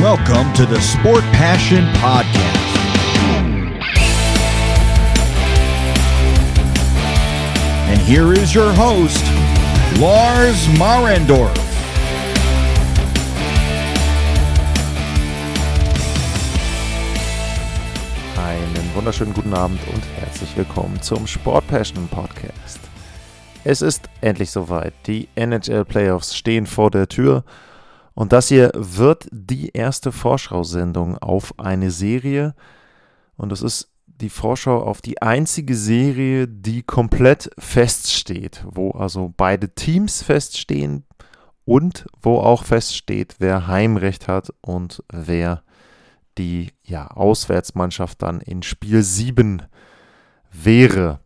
Welcome to the Sport Passion Podcast. And here is your host, Lars Marendorf. Einen wunderschönen guten Abend und herzlich willkommen zum Sport Passion Podcast. Es ist endlich soweit. Die NHL Playoffs stehen vor der Tür und das hier wird die erste Vorschau-Sendung auf eine Serie. Und das ist die Vorschau auf die einzige Serie, die komplett feststeht, wo also beide Teams feststehen und wo auch feststeht, wer Heimrecht hat und wer die ja, Auswärtsmannschaft dann in Spiel 7 wäre.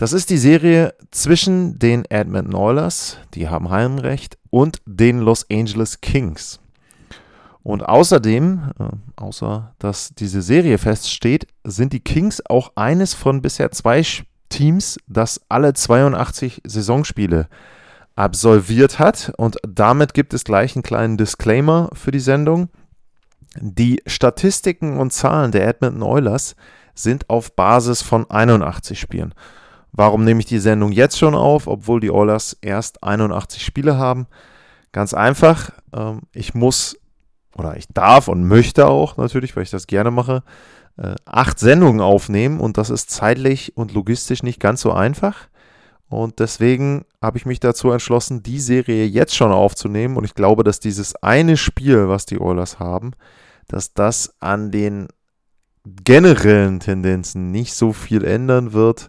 Das ist die Serie zwischen den Edmonton Oilers, die haben Heimrecht, und den Los Angeles Kings. Und außerdem, äh, außer dass diese Serie feststeht, sind die Kings auch eines von bisher zwei Teams, das alle 82 Saisonspiele absolviert hat. Und damit gibt es gleich einen kleinen Disclaimer für die Sendung. Die Statistiken und Zahlen der Edmonton Oilers sind auf Basis von 81 Spielen. Warum nehme ich die Sendung jetzt schon auf, obwohl die Oilers erst 81 Spiele haben? Ganz einfach, ähm, ich muss oder ich darf und möchte auch natürlich, weil ich das gerne mache, äh, acht Sendungen aufnehmen und das ist zeitlich und logistisch nicht ganz so einfach. Und deswegen habe ich mich dazu entschlossen, die Serie jetzt schon aufzunehmen. Und ich glaube, dass dieses eine Spiel, was die Oilers haben, dass das an den generellen Tendenzen nicht so viel ändern wird.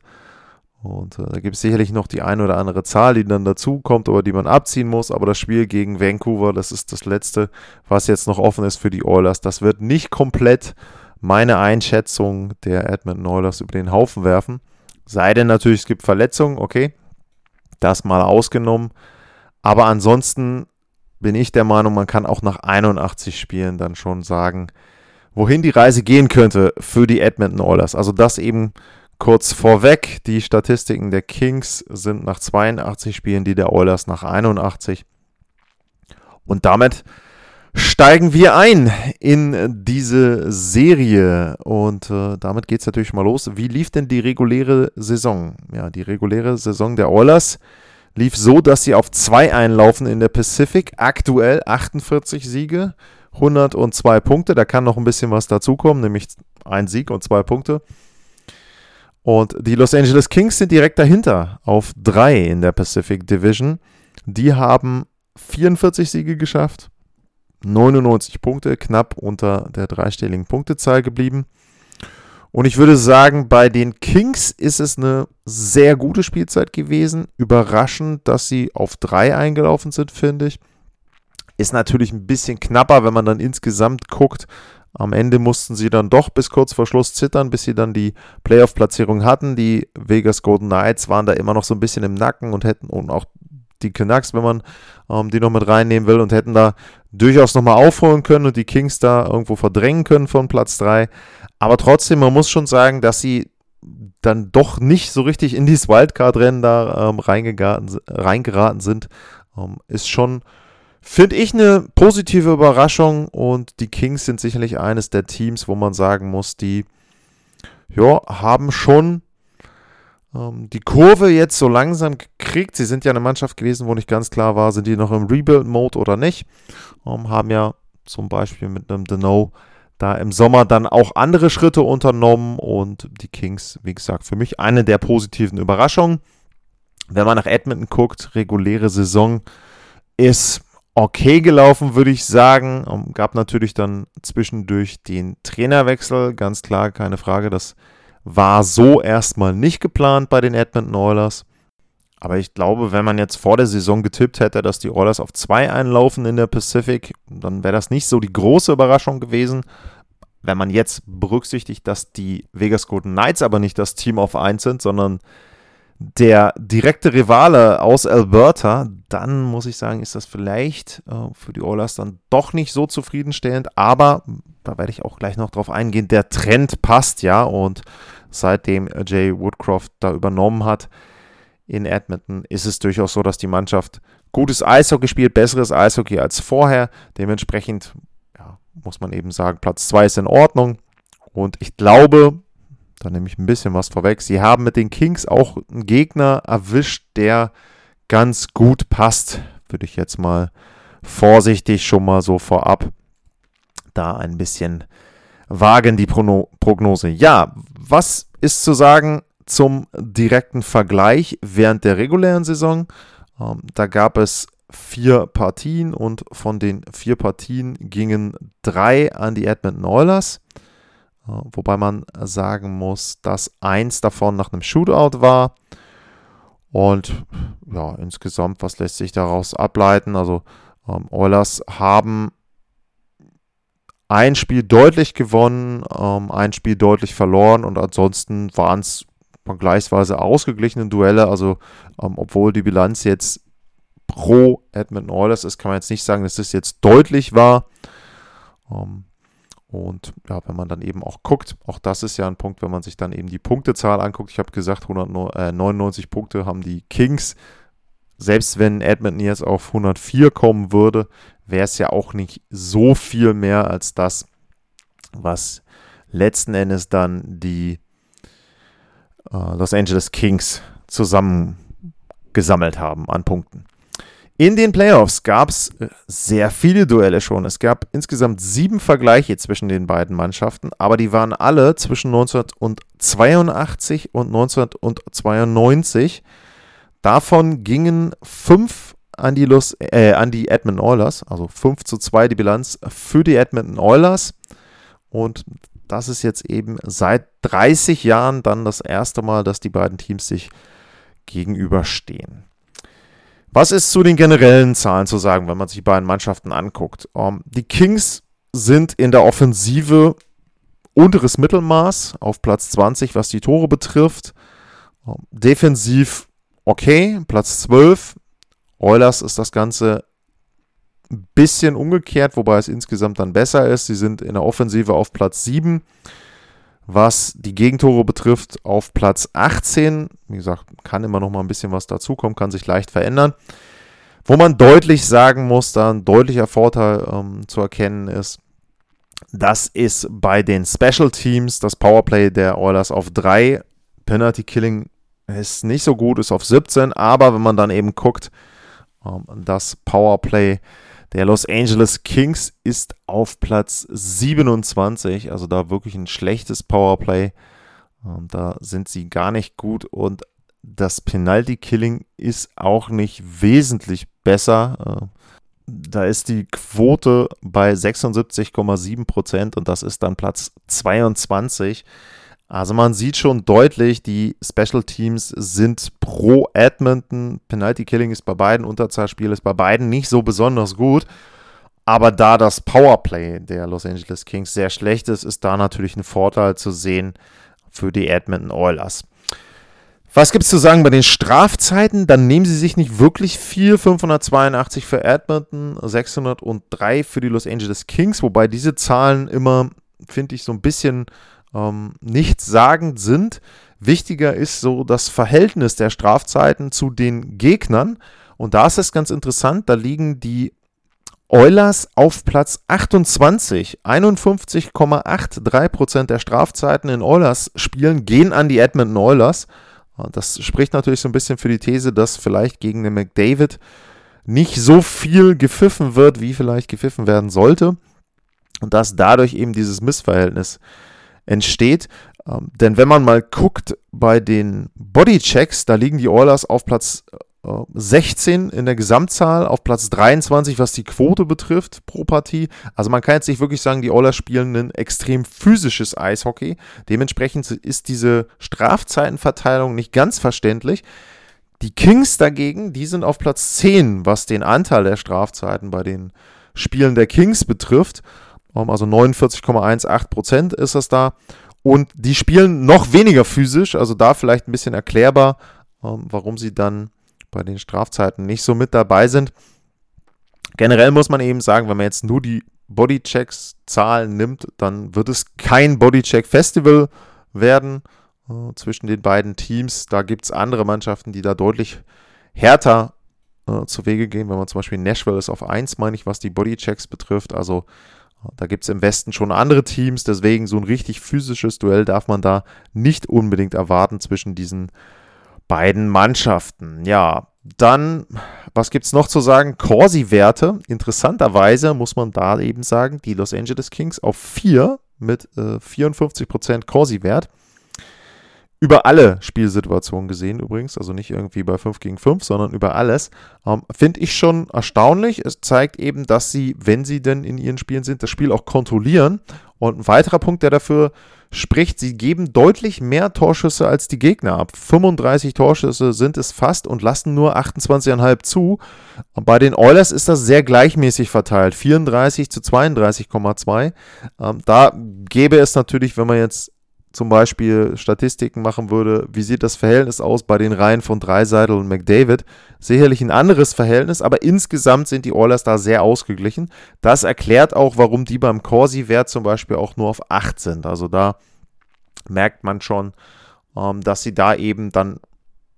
Und äh, da gibt es sicherlich noch die eine oder andere Zahl, die dann dazukommt oder die man abziehen muss. Aber das Spiel gegen Vancouver, das ist das letzte, was jetzt noch offen ist für die Oilers. Das wird nicht komplett meine Einschätzung der Edmonton Oilers über den Haufen werfen. Sei denn natürlich, es gibt Verletzungen, okay. Das mal ausgenommen. Aber ansonsten bin ich der Meinung, man kann auch nach 81 Spielen dann schon sagen, wohin die Reise gehen könnte für die Edmonton Oilers. Also das eben Kurz vorweg, die Statistiken der Kings sind nach 82 Spielen, die der Oilers nach 81. Und damit steigen wir ein in diese Serie. Und äh, damit geht es natürlich mal los. Wie lief denn die reguläre Saison? Ja, die reguläre Saison der Oilers lief so, dass sie auf zwei einlaufen in der Pacific. Aktuell 48 Siege, 102 Punkte. Da kann noch ein bisschen was dazukommen, nämlich ein Sieg und zwei Punkte. Und die Los Angeles Kings sind direkt dahinter auf drei in der Pacific Division. Die haben 44 Siege geschafft, 99 Punkte, knapp unter der dreistelligen Punktezahl geblieben. Und ich würde sagen, bei den Kings ist es eine sehr gute Spielzeit gewesen. Überraschend, dass sie auf drei eingelaufen sind, finde ich. Ist natürlich ein bisschen knapper, wenn man dann insgesamt guckt, am Ende mussten sie dann doch bis kurz vor Schluss zittern, bis sie dann die Playoff-Platzierung hatten. Die Vegas Golden Knights waren da immer noch so ein bisschen im Nacken und hätten, und auch die Canucks, wenn man ähm, die noch mit reinnehmen will, und hätten da durchaus nochmal aufholen können und die Kings da irgendwo verdrängen können von Platz 3. Aber trotzdem, man muss schon sagen, dass sie dann doch nicht so richtig in dieses Wildcard-Rennen da ähm, reingeraten sind, ähm, ist schon Finde ich eine positive Überraschung und die Kings sind sicherlich eines der Teams, wo man sagen muss, die ja, haben schon ähm, die Kurve jetzt so langsam gekriegt. Sie sind ja eine Mannschaft gewesen, wo nicht ganz klar war, sind die noch im Rebuild-Mode oder nicht. Ähm, haben ja zum Beispiel mit einem Deno da im Sommer dann auch andere Schritte unternommen und die Kings, wie gesagt, für mich eine der positiven Überraschungen. Wenn man nach Edmonton guckt, reguläre Saison ist okay gelaufen, würde ich sagen. Um, gab natürlich dann zwischendurch den Trainerwechsel, ganz klar, keine Frage. Das war so erstmal nicht geplant bei den Edmonton Oilers. Aber ich glaube, wenn man jetzt vor der Saison getippt hätte, dass die Oilers auf zwei einlaufen in der Pacific, dann wäre das nicht so die große Überraschung gewesen. Wenn man jetzt berücksichtigt, dass die Vegas Golden Knights aber nicht das Team auf eins sind, sondern der direkte Rivale aus Alberta, dann muss ich sagen, ist das vielleicht äh, für die Oilers dann doch nicht so zufriedenstellend. Aber da werde ich auch gleich noch drauf eingehen. Der Trend passt ja und seitdem Jay Woodcroft da übernommen hat in Edmonton, ist es durchaus so, dass die Mannschaft gutes Eishockey spielt, besseres Eishockey als vorher. Dementsprechend ja, muss man eben sagen, Platz 2 ist in Ordnung. Und ich glaube, da nehme ich ein bisschen was vorweg, sie haben mit den Kings auch einen Gegner erwischt, der ganz gut passt, würde ich jetzt mal vorsichtig schon mal so vorab da ein bisschen wagen, die Prognose. Ja, was ist zu sagen zum direkten Vergleich während der regulären Saison? Ähm, da gab es vier Partien und von den vier Partien gingen drei an die Edmonton Oilers. Wobei man sagen muss, dass eins davon nach einem Shootout war. Und ja, insgesamt, was lässt sich daraus ableiten? Also ähm, Oilers haben ein Spiel deutlich gewonnen, ähm, ein Spiel deutlich verloren und ansonsten waren es vergleichsweise ausgeglichene Duelle. Also ähm, obwohl die Bilanz jetzt pro Edmonton Oilers ist, kann man jetzt nicht sagen, dass das jetzt deutlich war. Ähm, und ja, wenn man dann eben auch guckt, auch das ist ja ein Punkt, wenn man sich dann eben die Punktezahl anguckt. Ich habe gesagt, 199 äh, Punkte haben die Kings. Selbst wenn Edmonton jetzt auf 104 kommen würde, wäre es ja auch nicht so viel mehr als das, was letzten Endes dann die äh, Los Angeles Kings zusammengesammelt haben an Punkten. In den Playoffs gab es äh, sehr viele Duelle schon. Es gab insgesamt sieben Vergleiche zwischen den beiden Mannschaften, aber die waren alle zwischen 1982 und 1992. Davon gingen fünf an die, Los, äh, an die Edmonton Oilers, also 5 zu 2 die Bilanz für die Edmonton Oilers. Und das ist jetzt eben seit 30 Jahren dann das erste Mal, dass die beiden Teams sich gegenüberstehen. Was ist zu den generellen Zahlen zu sagen, wenn man sich die beiden Mannschaften anguckt? Um, ähm, die Kings sind in der Offensive unteres Mittelmaß auf Platz 20, was die Tore betrifft. Um, ähm, defensiv okay, Platz 12. Oilers ist das Ganze ein bisschen umgekehrt, wobei es insgesamt dann besser ist. Sie sind in der Offensive auf Platz 7 was die Gegentore betrifft, auf Platz 18. Wie gesagt, kann immer noch mal ein bisschen was dazukommen, kann sich leicht verändern. Wo man deutlich sagen muss, da ein deutlicher Vorteil ähm, zu erkennen ist, das ist bei den Special Teams das Powerplay der Oilers auf 3. Penalty Killing ist nicht so gut, ist auf 17, aber wenn man dann eben guckt, ähm, das Powerplay der Los Angeles Kings ist auf Platz 27, also da wirklich ein schlechtes Powerplay. Und da sind sie gar nicht gut und das Penalty Killing ist auch nicht wesentlich besser. Äh, da ist die Quote bei 76,7 Prozent und das ist dann Platz 22. Also man sieht schon deutlich, die Special Teams sind pro Edmonton. Penalty Killing ist bei beiden, Unterzahlspiel ist bei beiden nicht so besonders gut. Aber da das Powerplay der Los Angeles Kings sehr schlecht ist, ist da natürlich ein Vorteil zu sehen für die Edmonton Oilers. Was gibt es zu sagen bei den Strafzeiten? Dann nehmen sie sich nicht wirklich viel. 582 für Edmonton, 603 für die Los Angeles Kings, wobei diese Zahlen immer, finde ich, so ein bisschen ähm, nichtssagend sind. Wichtiger ist so das Verhältnis der Strafzeiten zu den Gegnern. Und da ist es ganz interessant, da liegen die Oilers auf Platz 28. 51,83% der Strafzeiten in Oilers-Spielen gehen an die Edmonton Oilers. Das spricht natürlich so ein bisschen für die These, dass vielleicht gegen den McDavid nicht so viel gepfiffen wird, wie vielleicht gepfiffen werden sollte. Und dass dadurch eben dieses Missverhältnis entsteht. Ähm, denn wenn man mal guckt bei den Bodychecks, da liegen die Oilers auf Platz äh, 16 in der Gesamtzahl, auf Platz 23, was die Quote betrifft pro Partie. Also man kann jetzt nicht wirklich sagen, die Oilers spielen ein extrem physisches Eishockey. Dementsprechend ist diese Strafzeitenverteilung nicht ganz verständlich. Die Kings dagegen, die sind auf Platz 10, was den Anteil der Strafzeiten bei den Spielen der Kings betrifft. Also 49,18 Prozent ist das da. Und die spielen noch weniger physisch, also da vielleicht ein bisschen erklärbar, ähm, warum sie dann bei den Strafzeiten nicht so mit dabei sind. Generell muss man eben sagen, wenn man jetzt nur die Bodychecks-Zahlen nimmt, dann wird es kein Bodycheck-Festival werden äh, zwischen den beiden Teams. Da gibt es andere Mannschaften, die da deutlich härter äh, zu Wege gehen. Wenn man zum Beispiel Nashville ist auf 1, meine ich, was die Bodychecks betrifft. Also Da gibt es im Westen schon andere Teams, deswegen so ein richtig physisches Duell darf man da nicht unbedingt erwarten zwischen diesen beiden Mannschaften. Ja, dann, was gibt es noch zu sagen? Corsi-Werte. Interessanterweise muss man da eben sagen, die Los Angeles Kings auf 4 mit äh, 54% Corsi-Wert über alle Spielsituationen gesehen übrigens, also nicht irgendwie bei 5 gegen 5, sondern über alles, ähm, finde ich schon erstaunlich. Es zeigt eben, dass sie, wenn sie denn in ihren Spielen sind, das Spiel auch kontrollieren. Und ein weiterer Punkt, der dafür spricht, sie geben deutlich mehr Torschüsse als die Gegner ab. 35 Torschüsse sind es fast und lassen nur 28,5 zu. Bei den Oilers ist das sehr gleichmäßig verteilt, 34 zu 32,2. Ähm, da gäbe es natürlich, wenn man jetzt zum Beispiel Statistiken machen würde, wie sieht das Verhältnis aus bei den Reihen von Dreiseitel und McDavid, sicherlich ein anderes Verhältnis, aber insgesamt sind die Oilers da sehr ausgeglichen. Das erklärt auch, warum die beim Corsi-Wert zum Beispiel auch nur auf 8 sind. Also da merkt man schon, ähm, dass sie da eben dann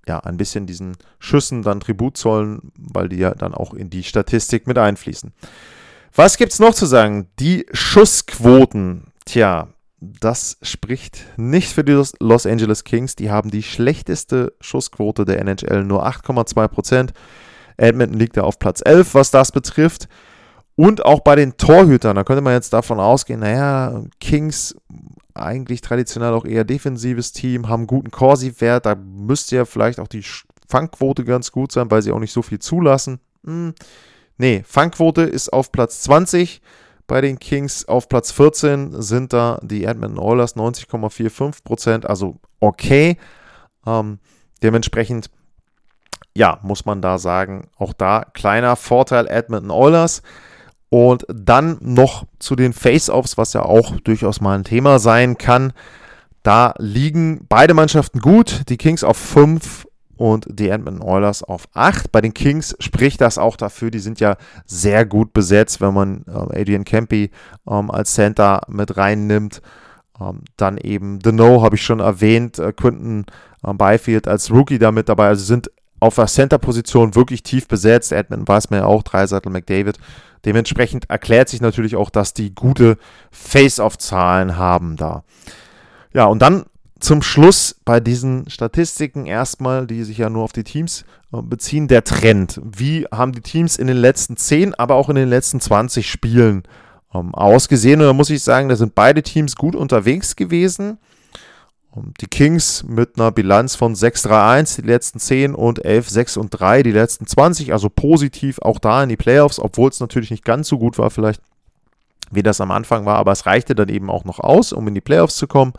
ja ein bisschen diesen Schüssen dann Tribut zollen, weil die ja dann auch in die Statistik mit einfließen. Was gibt es noch zu sagen? Die Schussquoten. Tja, das spricht nicht für die Los Angeles Kings. Die haben die schlechteste Schussquote der NHL, nur 8,2% Edmonton liegt da auf Platz 11, was das betrifft. Und auch bei den Torhütern, da könnte man jetzt davon ausgehen, naja, Kings eigentlich traditionell auch eher defensives Team, haben guten Corsi-Wert, da müsste ja vielleicht auch die Fangquote ganz gut sein, weil sie auch nicht so viel zulassen. Hm. Nee, Fangquote ist auf Platz 20 bei den Kings auf Platz 14 sind da die Edmonton Oilers 90,45%, also okay. Ähm, dementsprechend, ja, muss man da sagen, auch da kleiner Vorteil Edmonton Oilers. Und dann noch zu den Face-Offs, was ja auch durchaus mal ein Thema sein kann. Da liegen beide Mannschaften gut. Die Kings auf 5 und die Edmonton Oilers auf 8. Bei den Kings spricht das auch dafür, die sind ja sehr gut besetzt, wenn man äh, Adrian Campy ähm, als Center mit reinnimmt. Ähm, dann eben The No, habe ich schon erwähnt, äh, Quinton äh, Byfield als Rookie damit dabei. Also sind auf der Center-Position wirklich tief besetzt. Edmonton weiß man ja auch, Dreiseitel McDavid. Dementsprechend erklärt sich natürlich auch, dass die gute Face-Off-Zahlen haben da. Ja, und dann zum Schluss bei diesen Statistiken erstmal, die sich ja nur auf die Teams äh, beziehen, der Trend. Wie haben die Teams in den letzten 10, aber auch in den letzten 20 Spielen ähm, ausgesehen? Und da muss ich sagen, da sind beide Teams gut unterwegs gewesen. Ähm, die Kings mit einer Bilanz von 6-3-1 die letzten 10 und 11, 6 und 3 die letzten 20, also positiv auch da in die Playoffs, obwohl es natürlich nicht ganz so gut war, vielleicht wie das am Anfang war, aber es reichte dann eben auch noch aus, um in die Playoffs zu kommen.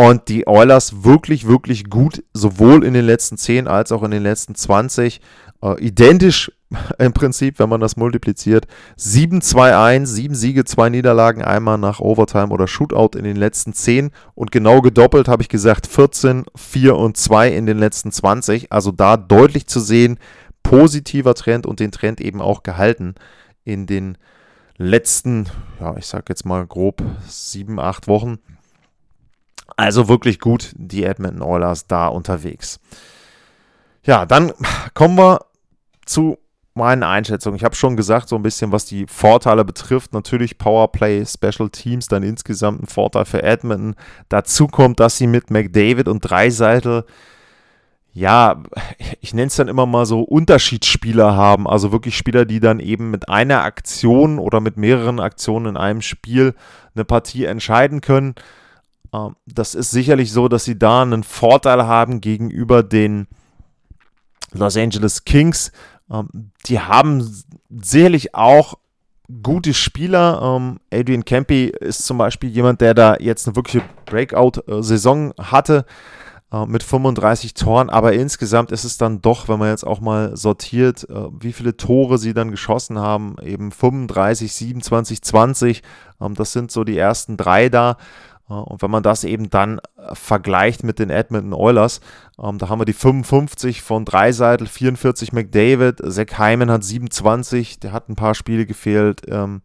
Und die Oilers wirklich, wirklich gut, sowohl in den letzten 10 als auch in den letzten 20. Äh, identisch im Prinzip, wenn man das multipliziert. 7-2-1, 7 Siege, 2 Niederlagen, einmal nach Overtime oder Shootout in den letzten 10. Und genau gedoppelt habe ich gesagt 14, 4 und 2 in den letzten 20. Also da deutlich zu sehen, positiver Trend und den Trend eben auch gehalten in den letzten, ja, ich sage jetzt mal grob 7, 8 Wochen. Also wirklich gut, die Edmonton Oilers da unterwegs. Ja, dann kommen wir zu meinen Einschätzungen. Ich habe schon gesagt, so ein bisschen, was die Vorteile betrifft. Natürlich Powerplay, Special Teams, dann insgesamt ein Vorteil für Edmonton. Dazu kommt, dass sie mit McDavid und Dreiseitel, ja, ich nenne es dann immer mal so Unterschiedsspieler haben. Also wirklich Spieler, die dann eben mit einer Aktion oder mit mehreren Aktionen in einem Spiel eine Partie entscheiden können. Ähm, das ist sicherlich so, dass sie da einen Vorteil haben gegenüber den Los Angeles Kings. Ähm, die haben sicherlich auch gute Spieler. Ähm, Adrian Campy ist zum Beispiel jemand, der da jetzt eine wirkliche Breakout-Saison hatte äh, mit 35 Toren, aber insgesamt ist es dann doch, wenn man jetzt auch mal sortiert, äh, wie viele Tore sie dann geschossen haben, eben 35, 27, 20, das sind so die ersten drei da. Und wenn man das eben dann äh, vergleicht mit den Edmonton Oilers, ähm, da haben wir die 55 von Dreiseitel, 44 McDavid, Zach Hyman hat 27, der hat ein paar Spiele gefehlt. Ähm,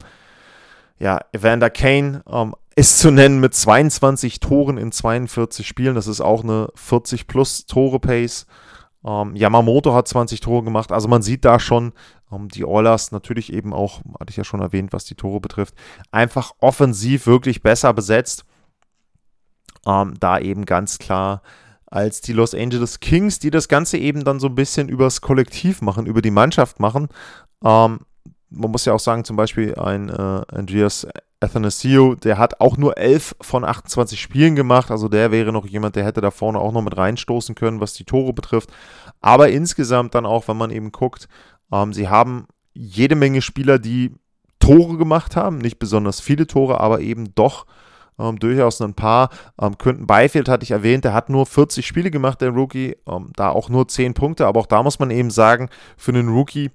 ja, Evander Kane ähm, ist zu nennen mit 22 Toren in 42 Spielen. Das ist auch eine 40 plus Tore Pace. Ähm, Yamamoto hat 20 Tore gemacht. Also man sieht da schon, ähm, die Oilers natürlich eben auch, hatte ich ja schon erwähnt, was die Tore betrifft, einfach offensiv wirklich besser besetzt. Ähm, da eben ganz klar als die Los Angeles Kings, die das Ganze eben dann so ein bisschen übers Kollektiv machen, über die Mannschaft machen. Ähm, man muss ja auch sagen, zum Beispiel ein äh, Andreas Athanasio, der hat auch nur 11 von 28 Spielen gemacht. Also der wäre noch jemand, der hätte da vorne auch noch mit reinstoßen können, was die Tore betrifft. Aber insgesamt dann auch, wenn man eben guckt, ähm, sie haben jede Menge Spieler, die Tore gemacht haben. Nicht besonders viele Tore, aber eben doch ähm, durchaus ein paar. Ähm, Quinton Byfield hatte ich erwähnt, der hat nur 40 Spiele gemacht, der Rookie. Ähm, da auch nur 10 Punkte. Aber auch da muss man eben sagen, für einen Rookie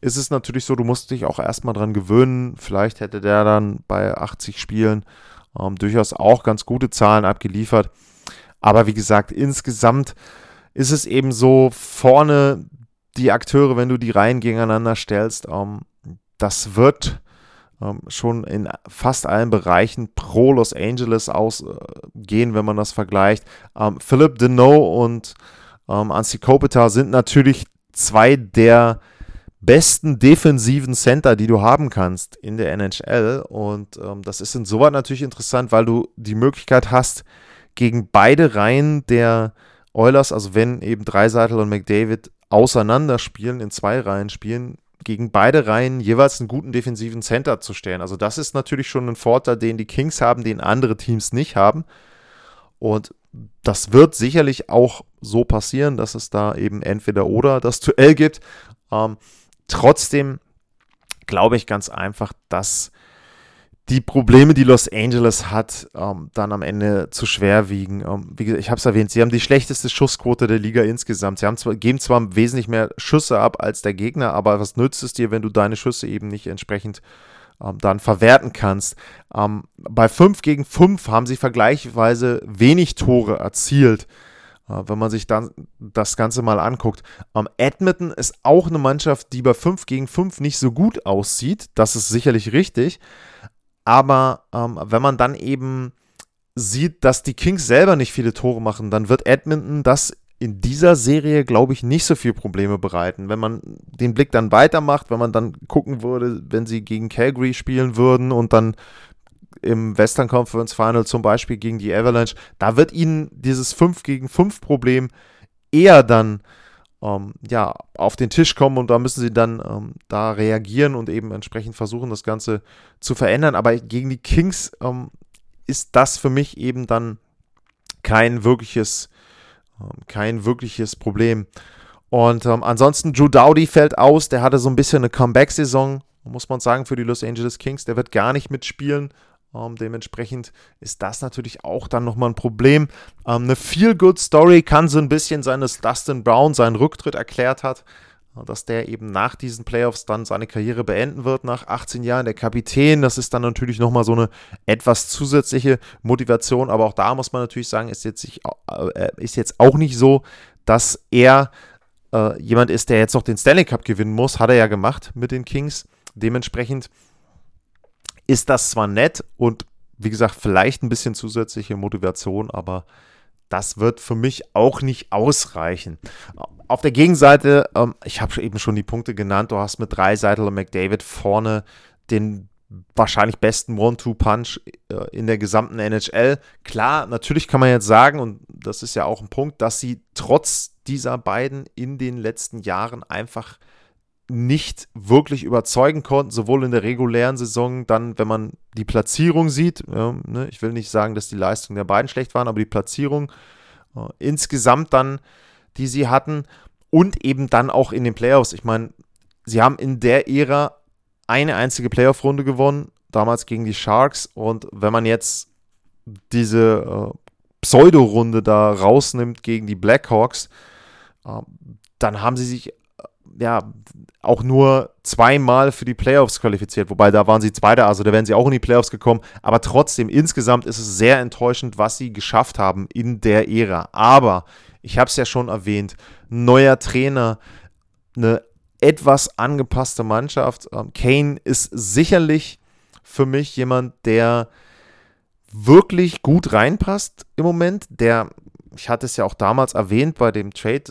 ist es natürlich so, du musst dich auch erstmal dran gewöhnen. Vielleicht hätte der dann bei 80 Spielen ähm, durchaus auch ganz gute Zahlen abgeliefert. Aber wie gesagt, insgesamt ist es eben so, vorne die Akteure, wenn du die Reihen gegeneinander stellst, ähm, das wird schon in fast allen Bereichen pro Los Angeles ausgehen, wenn man das vergleicht. Ähm, Philip Deneau und ähm, Ansi Kopitar sind natürlich zwei der besten defensiven Center, die du haben kannst in der NHL. Und ähm, das ist insoweit natürlich interessant, weil du die Möglichkeit hast, gegen beide Reihen der Oilers, also wenn eben Dreiseitel und McDavid auseinander spielen, in zwei Reihen spielen, gegen beide Reihen jeweils einen guten defensiven Center zu stellen. Also das ist natürlich schon ein Vorteil, den die Kings haben, den andere Teams nicht haben. Und das wird sicherlich auch so passieren, dass es da eben entweder oder das Duell gibt. Ähm, Trotzdem glaube ich ganz einfach, dass die Probleme, die Los Angeles hat, ähm, dann am Ende zu schwer wiegen. Ähm, wie gesagt, ich habe es erwähnt, sie haben die schlechteste Schussquote der Liga insgesamt. Sie haben zwar, geben zwar wesentlich mehr Schüsse ab als der Gegner, aber was nützt es dir, wenn du deine Schüsse eben nicht entsprechend ähm, dann verwerten kannst? Ähm, bei 5 gegen 5 haben sie vergleichsweise wenig Tore erzielt. Äh, wenn man sich dann das Ganze mal anguckt. Ähm, Edmonton ist auch eine Mannschaft, die bei 5 gegen 5 nicht so gut aussieht. Das ist sicherlich richtig. Aber ähm, wenn man dann eben sieht, dass die Kings selber nicht viele Tore machen, dann wird Edmonton das in dieser Serie, glaube ich, nicht so viele Probleme bereiten. Wenn man den Blick dann weitermacht, wenn man dann gucken würde, wenn sie gegen Calgary spielen würden und dann im Western Conference Final zum Beispiel gegen die Avalanche, da wird ihnen dieses 5 gegen 5 Problem eher dann ähm, ja, auf den Tisch kommen und da müssen sie dann ähm, da reagieren und eben entsprechend versuchen, das Ganze zu verändern. Aber gegen die Kings ähm, ist das für mich eben dann kein wirkliches, ähm, kein wirkliches Problem. Und ähm, ansonsten, Drew Dowdy fällt aus, der hatte so ein bisschen eine Comeback-Saison, muss man sagen, für die Los Angeles Kings. Der wird gar nicht mitspielen. Ähm, dementsprechend ist das natürlich auch dann nochmal ein Problem. Ähm, eine Feel-Good-Story kann so ein bisschen sein, dass Dustin Brown seinen Rücktritt erklärt hat, äh, dass der eben nach diesen Playoffs dann seine Karriere beenden wird, nach 18 Jahren. Der Kapitän, das ist dann natürlich nochmal so eine etwas zusätzliche Motivation, aber auch da muss man natürlich sagen, ist jetzt, nicht, äh, ist jetzt auch nicht so, dass er äh, jemand ist, der jetzt noch den Stanley Cup gewinnen muss. Hat er ja gemacht mit den Kings. Dementsprechend ist das zwar nett und wie gesagt, vielleicht ein bisschen zusätzliche Motivation, aber das wird für mich auch nicht ausreichen. Auf der Gegenseite, ähm, ich habe eben schon die Punkte genannt, du hast mit drei Seitel und McDavid vorne den wahrscheinlich besten One-Two-Punch äh, in der gesamten NHL. Klar, natürlich kann man jetzt sagen, und das ist ja auch ein Punkt, dass sie trotz dieser beiden in den letzten Jahren einfach nicht wirklich überzeugen konnten, sowohl in der regulären Saison, dann, wenn man die Platzierung sieht. Ja, ne, ich will nicht sagen, dass die Leistungen der beiden schlecht waren, aber die Platzierung äh, insgesamt dann, die sie hatten und eben dann auch in den Playoffs. Ich meine, sie haben in der Ära eine einzige Playoff-Runde gewonnen, damals gegen die Sharks. Und wenn man jetzt diese äh, Pseudo-Runde da rausnimmt gegen die Blackhawks, äh, dann haben sie sich ja, auch nur zweimal für die Playoffs qualifiziert, wobei da waren sie Zweiter, also da wären sie auch in die Playoffs gekommen. Aber trotzdem, insgesamt ist es sehr enttäuschend, was sie geschafft haben in der Ära. Aber ich habe es ja schon erwähnt, neuer Trainer, eine etwas angepasste Mannschaft. Ähm, Kane ist sicherlich für mich jemand, der wirklich gut reinpasst im Moment. Der, ich hatte es ja auch damals erwähnt bei dem Trade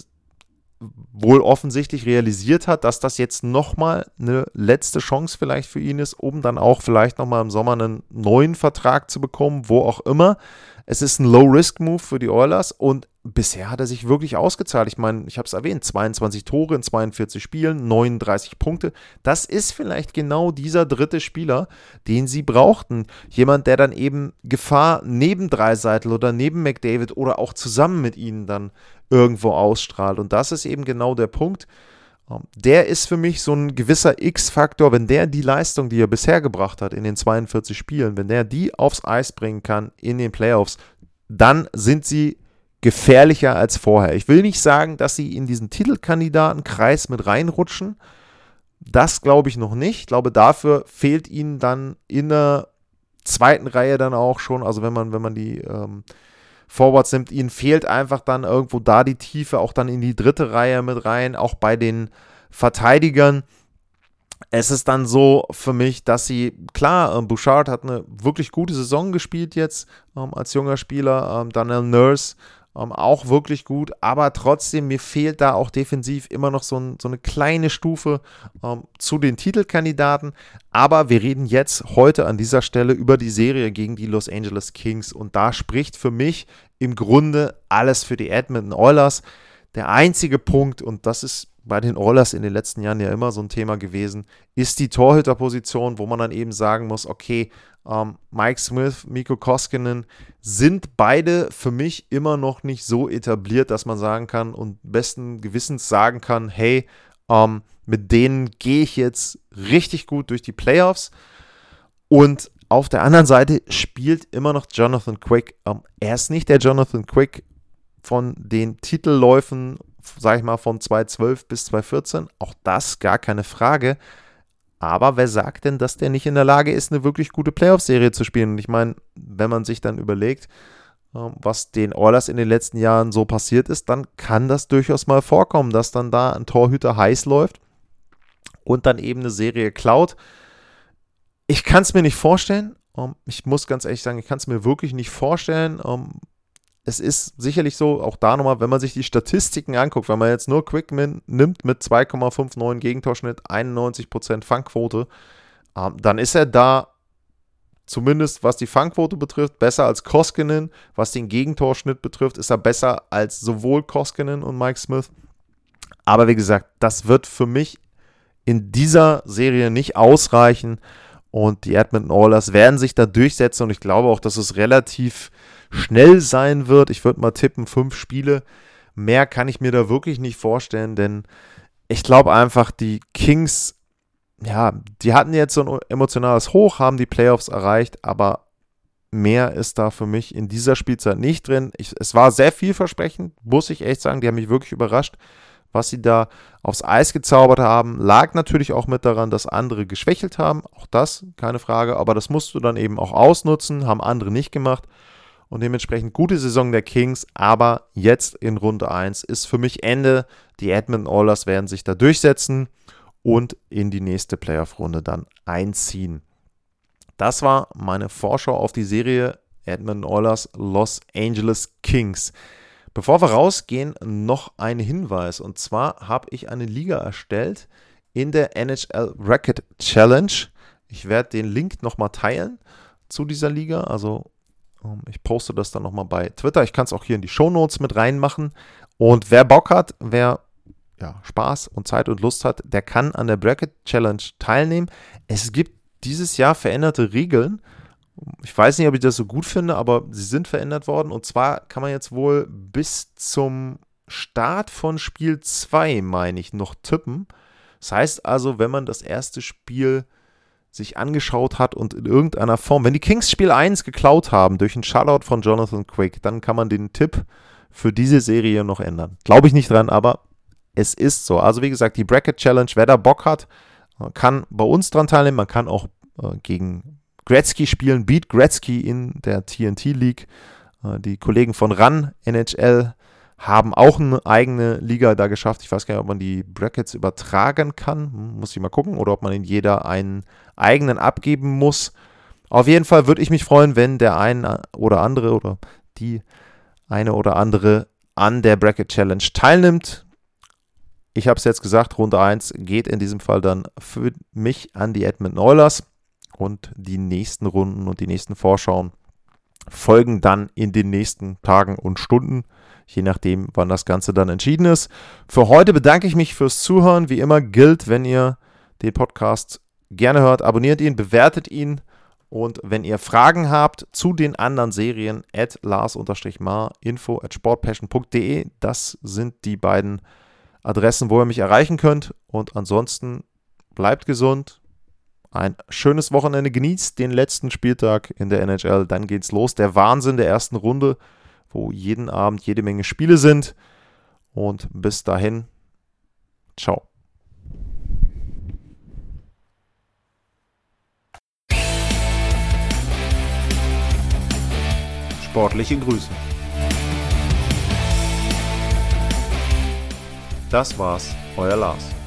wohl offensichtlich realisiert hat, dass das jetzt nochmal eine letzte Chance vielleicht für ihn ist, um dann auch vielleicht nochmal im Sommer einen neuen Vertrag zu bekommen, wo auch immer. Es ist ein Low-Risk-Move für die Oilers und bisher hat er sich wirklich ausgezahlt. Ich meine, ich habe es erwähnt, 22 Tore in 42 Spielen, 39 Punkte. Das ist vielleicht genau dieser dritte Spieler, den sie brauchten. Jemand, der dann eben Gefahr neben Dreiseitel oder neben McDavid oder auch zusammen mit ihnen dann irgendwo ausstrahlt. Und das ist eben genau der Punkt. Ähm, der ist für mich so ein gewisser X-Faktor, wenn der die Leistung, die er bisher gebracht hat in den 42 Spielen, wenn der die aufs Eis bringen kann in den Playoffs, dann sind sie gefährlicher als vorher. Ich will nicht sagen, dass sie in diesen Titelkandidatenkreis mit reinrutschen. Das glaube ich noch nicht. Ich glaube, dafür fehlt ihnen dann in der zweiten Reihe dann auch schon, also wenn man, wenn man die ähm, Forwards nimmt, ihnen fehlt einfach dann irgendwo da die Tiefe, auch dann in die dritte Reihe mit rein, auch bei den Verteidigern. Es ist dann so für mich, dass sie, klar, ähm, Bouchard hat eine wirklich gute Saison gespielt jetzt ähm, als junger Spieler, ähm, Daniel Nurse ähm, auch wirklich gut, aber trotzdem, mir fehlt da auch defensiv immer noch so, ein, so eine kleine Stufe ähm, zu den Titelkandidaten. Aber wir reden jetzt heute an dieser Stelle über die Serie gegen die Los Angeles Kings und da spricht für mich im Grunde alles für die Edmonton Oilers. Der einzige Punkt, und das ist bei den Oilers in den letzten Jahren ja immer so ein Thema gewesen, ist die Torhüterposition, wo man dann eben sagen muss, okay, ähm, Mike Smith, Miko Koskinen sind beide für mich immer noch nicht so etabliert, dass man sagen kann und besten Gewissens sagen kann, hey, ähm, mit denen gehe ich jetzt richtig gut durch die Playoffs. Und auf der anderen Seite spielt immer noch Jonathan Quick. Ähm, er ist nicht der Jonathan Quick von den Titelläufen, sag ich mal, von 2012 bis 2014. Auch das gar keine Frage. Aber wer sagt denn, dass der nicht in der Lage ist, eine wirklich gute Playoff-Serie zu spielen? Und ich meine, wenn man sich dann überlegt, ähm, was den Oilers in den letzten Jahren so passiert ist, dann kann das durchaus mal vorkommen, dass dann da ein Torhüter heiß läuft und dann eben eine Serie klaut. Ich kann es mir nicht vorstellen. Ähm, ich muss ganz ehrlich sagen, ich kann es mir wirklich nicht vorstellen. Es ist sicherlich so, auch da nochmal, wenn man sich die Statistiken anguckt, wenn man jetzt nur Quickman nimmt mit 2,59 Gegentorschnitt, 91% Fangquote, ähm, dann ist er da zumindest was die Fangquote betrifft, besser als Koskinen. Was den Gegentorschnitt betrifft, ist er besser als sowohl Koskinen und Mike Smith. Aber wie gesagt, das wird für mich in dieser Serie nicht ausreichen. Und die Edmonton Oilers werden sich da durchsetzen. Und ich glaube auch, dass es relativ schnell sein wird. Ich würde mal tippen, fünf Spiele. Mehr kann ich mir da wirklich nicht vorstellen, denn ich glaube einfach, die Kings, ja, die hatten jetzt so ein emotionales Hoch, haben die Playoffs erreicht, aber mehr ist da für mich in dieser Spielzeit nicht drin. Ich, es war sehr vielversprechend, muss ich echt sagen. Die haben mich wirklich überrascht, was sie da aufs Eis gezaubert haben. Lag natürlich auch mit daran, dass andere geschwächelt haben. Auch das, keine Frage. Aber das musst du dann eben auch ausnutzen, haben andere nicht gemacht und dementsprechend gute Saison der Kings, aber jetzt in Runde 1 ist für mich Ende. Die Edmonton Oilers werden sich da durchsetzen und in die nächste Playoff-Runde dann einziehen. Das war meine Vorschau auf die Serie Edmonton Oilers Los Angeles Kings. Bevor wir rausgehen, noch ein Hinweis. Und zwar habe ich eine Liga erstellt in der NHL Racket Challenge. Ich werde den Link nochmal teilen zu dieser Liga. Also ich poste das dann nochmal bei Twitter. Ich kann es auch hier in die Show Notes mit reinmachen. Und wer Bock hat, wer ja, Spaß und Zeit und Lust hat, der kann an der Bracket Challenge teilnehmen. Es gibt dieses Jahr veränderte Regeln. Ich weiß nicht, ob ich das so gut finde, aber sie sind verändert worden. Und zwar kann man jetzt wohl bis zum Start von Spiel 2, meine ich, noch tippen. Das heißt also, wenn man das erste Spiel sich angeschaut hat und in irgendeiner Form, wenn die Kings Spiel 1 geklaut haben durch einen Shutout von Jonathan Quick, dann kann man den Tipp für diese Serie noch ändern. Glaube ich nicht dran, aber es ist so. Also wie gesagt, die Bracket Challenge, wer da Bock hat, kann bei uns dran teilnehmen. Man kann auch äh, gegen Gretzky spielen, Beat Gretzky in der TNT League. Äh, die Kollegen von RAN NHL haben auch eine eigene Liga da geschafft. Ich weiß gar nicht, ob man die Brackets übertragen kann. Muss ich mal gucken. Oder ob man in jeder einen eigenen abgeben muss. Auf jeden Fall würde ich mich freuen, wenn der eine oder andere oder die eine oder andere an der Bracket Challenge teilnimmt. Ich habe es jetzt gesagt, Runde 1 geht in diesem Fall dann für mich an die Edmonton Oilers und die nächsten Runden und die nächsten Vorschauen folgen dann in den nächsten Tagen und Stunden, je nachdem, wann das Ganze dann entschieden ist. Für heute bedanke ich mich fürs Zuhören. Wie immer gilt, wenn ihr den Podcast gerne hört, abonniert ihn, bewertet ihn. Und wenn ihr Fragen habt zu den anderen Serien, at lars-mar, info at sportpassion.de, das sind die beiden Adressen, wo ihr mich erreichen könnt. Und ansonsten bleibt gesund, ein schönes Wochenende. Genießt den letzten Spieltag in der NHL. Dann geht's los. Der Wahnsinn der ersten Runde, wo jeden Abend jede Menge Spiele sind. Und bis dahin, ciao. Sportliche Grüße. Das war's, euer Lars.